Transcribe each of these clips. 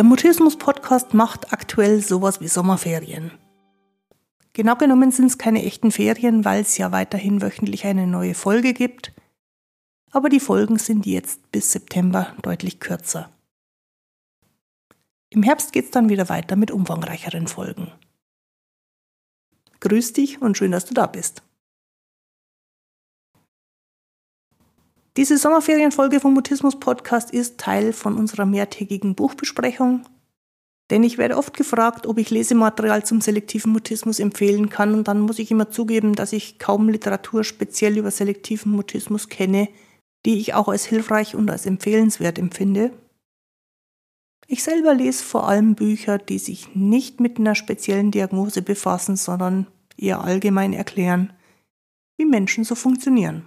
Der Mutismus-Podcast macht aktuell sowas wie Sommerferien. Genau genommen sind es keine echten Ferien, weil es ja weiterhin wöchentlich eine neue Folge gibt. Aber die Folgen sind jetzt bis September deutlich kürzer. Im Herbst geht es dann wieder weiter mit umfangreicheren Folgen. Grüß dich und schön, dass du da bist. Diese Sommerferienfolge vom Mutismus Podcast ist Teil von unserer mehrtägigen Buchbesprechung denn ich werde oft gefragt, ob ich Lesematerial zum selektiven Mutismus empfehlen kann und dann muss ich immer zugeben, dass ich kaum Literatur speziell über selektiven Mutismus kenne, die ich auch als hilfreich und als empfehlenswert empfinde. Ich selber lese vor allem Bücher, die sich nicht mit einer speziellen Diagnose befassen, sondern eher allgemein erklären, wie Menschen so funktionieren.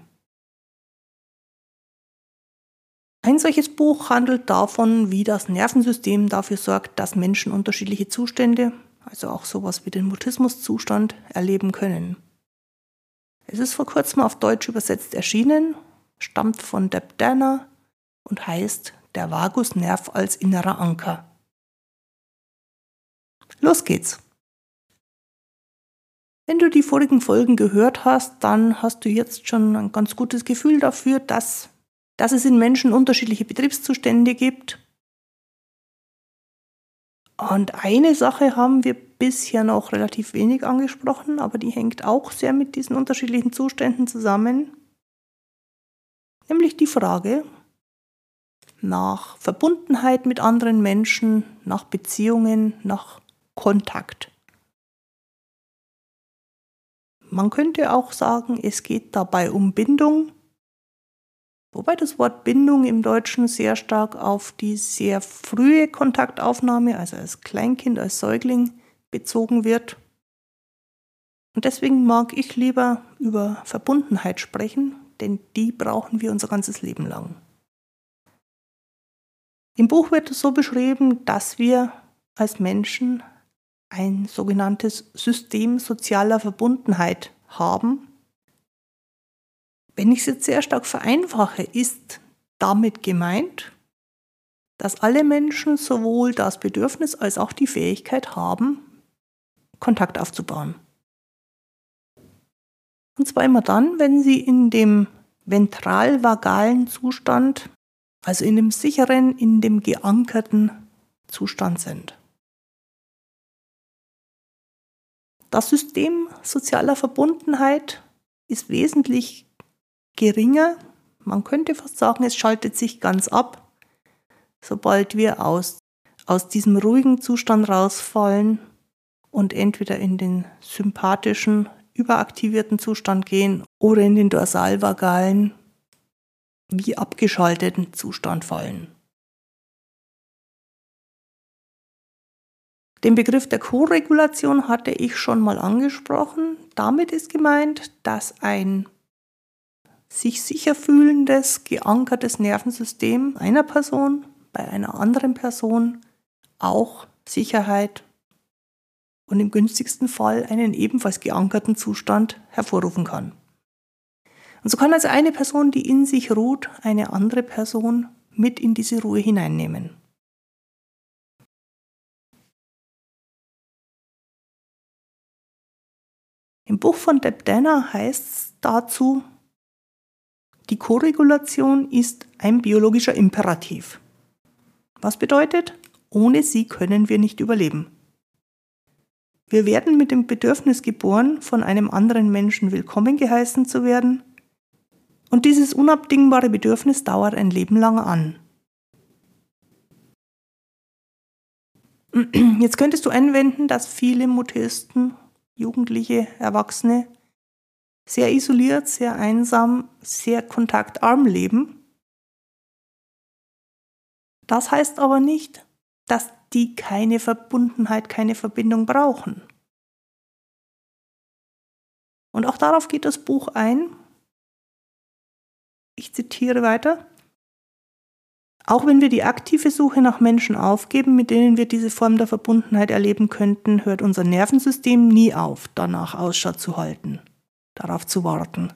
Ein solches Buch handelt davon, wie das Nervensystem dafür sorgt, dass Menschen unterschiedliche Zustände, also auch sowas wie den Mutismuszustand, erleben können. Es ist vor kurzem auf Deutsch übersetzt erschienen, stammt von Deb Danner und heißt Der Vagusnerv als innerer Anker. Los geht's! Wenn du die vorigen Folgen gehört hast, dann hast du jetzt schon ein ganz gutes Gefühl dafür, dass dass es in Menschen unterschiedliche Betriebszustände gibt. Und eine Sache haben wir bisher noch relativ wenig angesprochen, aber die hängt auch sehr mit diesen unterschiedlichen Zuständen zusammen. Nämlich die Frage nach Verbundenheit mit anderen Menschen, nach Beziehungen, nach Kontakt. Man könnte auch sagen, es geht dabei um Bindung Wobei das Wort Bindung im Deutschen sehr stark auf die sehr frühe Kontaktaufnahme, also als Kleinkind, als Säugling, bezogen wird. Und deswegen mag ich lieber über Verbundenheit sprechen, denn die brauchen wir unser ganzes Leben lang. Im Buch wird es so beschrieben, dass wir als Menschen ein sogenanntes System sozialer Verbundenheit haben, wenn ich es jetzt sehr stark vereinfache, ist damit gemeint, dass alle Menschen sowohl das Bedürfnis als auch die Fähigkeit haben, Kontakt aufzubauen. Und zwar immer dann, wenn sie in dem ventralvagalen Zustand, also in dem sicheren, in dem geankerten Zustand sind. Das System sozialer Verbundenheit ist wesentlich geringer. Man könnte fast sagen, es schaltet sich ganz ab, sobald wir aus, aus diesem ruhigen Zustand rausfallen und entweder in den sympathischen, überaktivierten Zustand gehen oder in den dorsalvagalen, wie abgeschalteten Zustand fallen. Den Begriff der Koregulation hatte ich schon mal angesprochen. Damit ist gemeint, dass ein sich sicher fühlendes, geankertes Nervensystem einer Person bei einer anderen Person auch Sicherheit und im günstigsten Fall einen ebenfalls geankerten Zustand hervorrufen kann. Und so kann also eine Person, die in sich ruht, eine andere Person mit in diese Ruhe hineinnehmen. Im Buch von Deb Danner heißt es dazu, die Koregulation ist ein biologischer Imperativ. Was bedeutet, ohne sie können wir nicht überleben. Wir werden mit dem Bedürfnis geboren, von einem anderen Menschen willkommen geheißen zu werden, und dieses unabdingbare Bedürfnis dauert ein Leben lang an. Jetzt könntest du einwenden, dass viele Mutisten, Jugendliche, Erwachsene sehr isoliert, sehr einsam, sehr kontaktarm leben. Das heißt aber nicht, dass die keine Verbundenheit, keine Verbindung brauchen. Und auch darauf geht das Buch ein. Ich zitiere weiter. Auch wenn wir die aktive Suche nach Menschen aufgeben, mit denen wir diese Form der Verbundenheit erleben könnten, hört unser Nervensystem nie auf, danach Ausschau zu halten darauf zu warten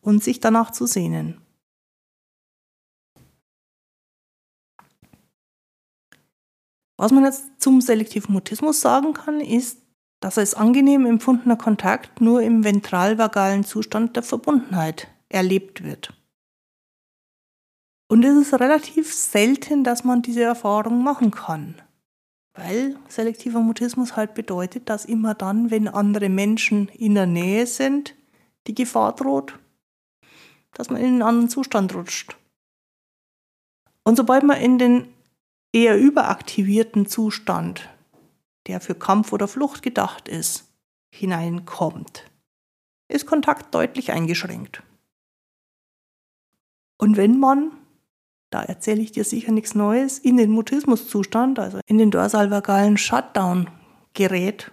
und sich danach zu sehnen. Was man jetzt zum selektiven Mutismus sagen kann, ist, dass als angenehm empfundener Kontakt nur im ventralvagalen Zustand der Verbundenheit erlebt wird. Und es ist relativ selten, dass man diese Erfahrung machen kann. Weil selektiver Mutismus halt bedeutet, dass immer dann, wenn andere Menschen in der Nähe sind, die Gefahr droht, dass man in einen anderen Zustand rutscht. Und sobald man in den eher überaktivierten Zustand, der für Kampf oder Flucht gedacht ist, hineinkommt, ist Kontakt deutlich eingeschränkt. Und wenn man da erzähle ich dir sicher nichts Neues, in den Mutismuszustand, also in den dorsalvagalen Shutdown gerät,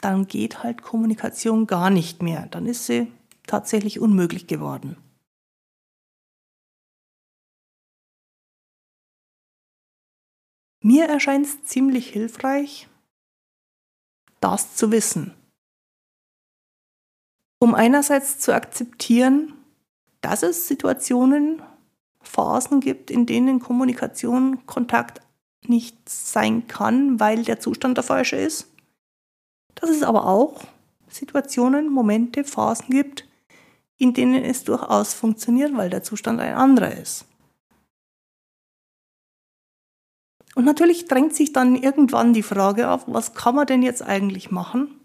dann geht halt Kommunikation gar nicht mehr. Dann ist sie tatsächlich unmöglich geworden. Mir erscheint es ziemlich hilfreich, das zu wissen. Um einerseits zu akzeptieren, dass es Situationen Phasen gibt, in denen Kommunikation, Kontakt nicht sein kann, weil der Zustand der falsche ist. Dass es aber auch Situationen, Momente, Phasen gibt, in denen es durchaus funktioniert, weil der Zustand ein anderer ist. Und natürlich drängt sich dann irgendwann die Frage auf, was kann man denn jetzt eigentlich machen,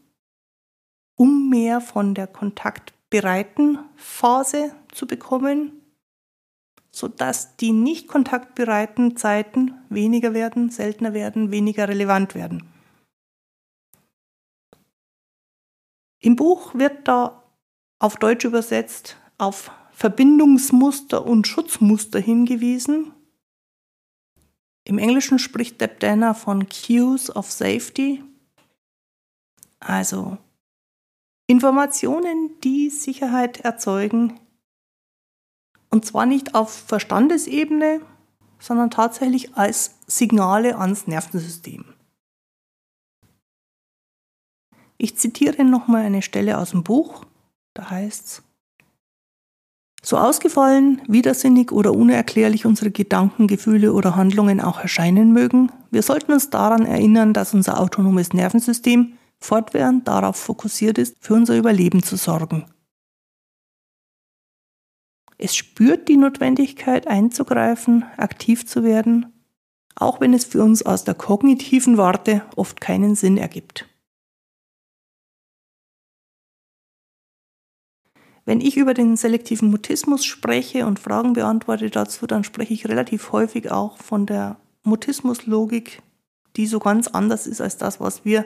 um mehr von der kontaktbereiten Phase zu bekommen, sodass die nicht kontaktbereiten Zeiten weniger werden, seltener werden, weniger relevant werden. Im Buch wird da auf Deutsch übersetzt auf Verbindungsmuster und Schutzmuster hingewiesen. Im Englischen spricht Deb Danner von Cues of Safety, also Informationen, die Sicherheit erzeugen, und zwar nicht auf Verstandesebene, sondern tatsächlich als Signale ans Nervensystem. Ich zitiere nochmal eine Stelle aus dem Buch, da heißt es, so ausgefallen, widersinnig oder unerklärlich unsere Gedanken, Gefühle oder Handlungen auch erscheinen mögen, wir sollten uns daran erinnern, dass unser autonomes Nervensystem fortwährend darauf fokussiert ist, für unser Überleben zu sorgen. Es spürt die Notwendigkeit einzugreifen, aktiv zu werden, auch wenn es für uns aus der kognitiven Warte oft keinen Sinn ergibt. Wenn ich über den selektiven Mutismus spreche und Fragen beantworte dazu, dann spreche ich relativ häufig auch von der Mutismuslogik, die so ganz anders ist als das, was wir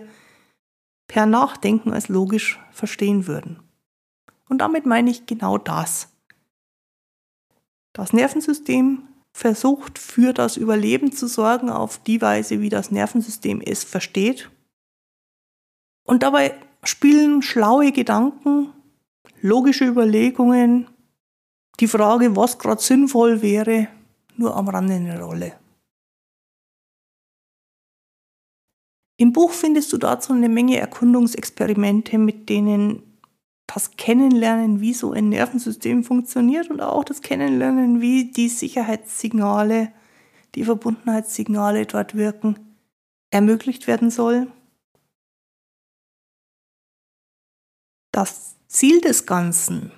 per Nachdenken als logisch verstehen würden. Und damit meine ich genau das. Das Nervensystem versucht für das Überleben zu sorgen auf die Weise, wie das Nervensystem es versteht. Und dabei spielen schlaue Gedanken, logische Überlegungen, die Frage, was gerade sinnvoll wäre, nur am Rande eine Rolle. Im Buch findest du dazu eine Menge Erkundungsexperimente, mit denen das Kennenlernen, wie so ein Nervensystem funktioniert und auch das Kennenlernen, wie die Sicherheitssignale, die Verbundenheitssignale dort wirken, ermöglicht werden soll. Das Ziel des Ganzen,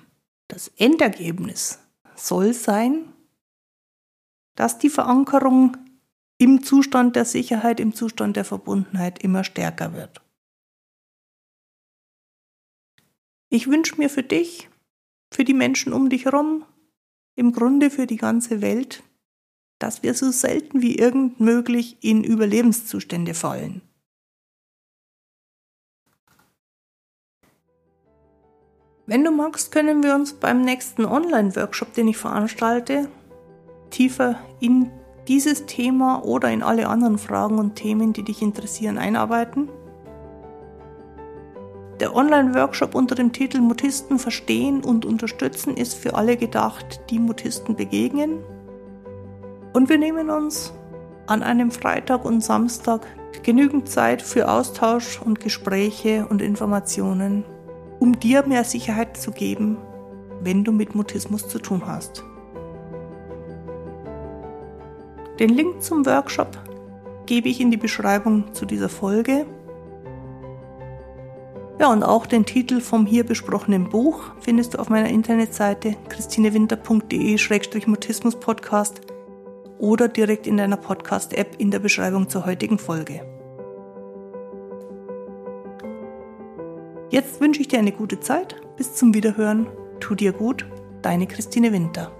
das Endergebnis soll sein, dass die Verankerung im Zustand der Sicherheit, im Zustand der Verbundenheit immer stärker wird. Ich wünsche mir für dich, für die Menschen um dich herum, im Grunde für die ganze Welt, dass wir so selten wie irgend möglich in Überlebenszustände fallen. Wenn du magst, können wir uns beim nächsten Online-Workshop, den ich veranstalte, tiefer in dieses Thema oder in alle anderen Fragen und Themen, die dich interessieren, einarbeiten. Der Online-Workshop unter dem Titel Mutisten verstehen und unterstützen ist für alle gedacht, die Mutisten begegnen. Und wir nehmen uns an einem Freitag und Samstag genügend Zeit für Austausch und Gespräche und Informationen, um dir mehr Sicherheit zu geben, wenn du mit Mutismus zu tun hast. Den Link zum Workshop gebe ich in die Beschreibung zu dieser Folge. Ja, und auch den Titel vom hier besprochenen Buch findest du auf meiner Internetseite christinewinter.de-mutismus-podcast oder direkt in deiner Podcast-App in der Beschreibung zur heutigen Folge. Jetzt wünsche ich dir eine gute Zeit. Bis zum Wiederhören. Tu dir gut. Deine Christine Winter.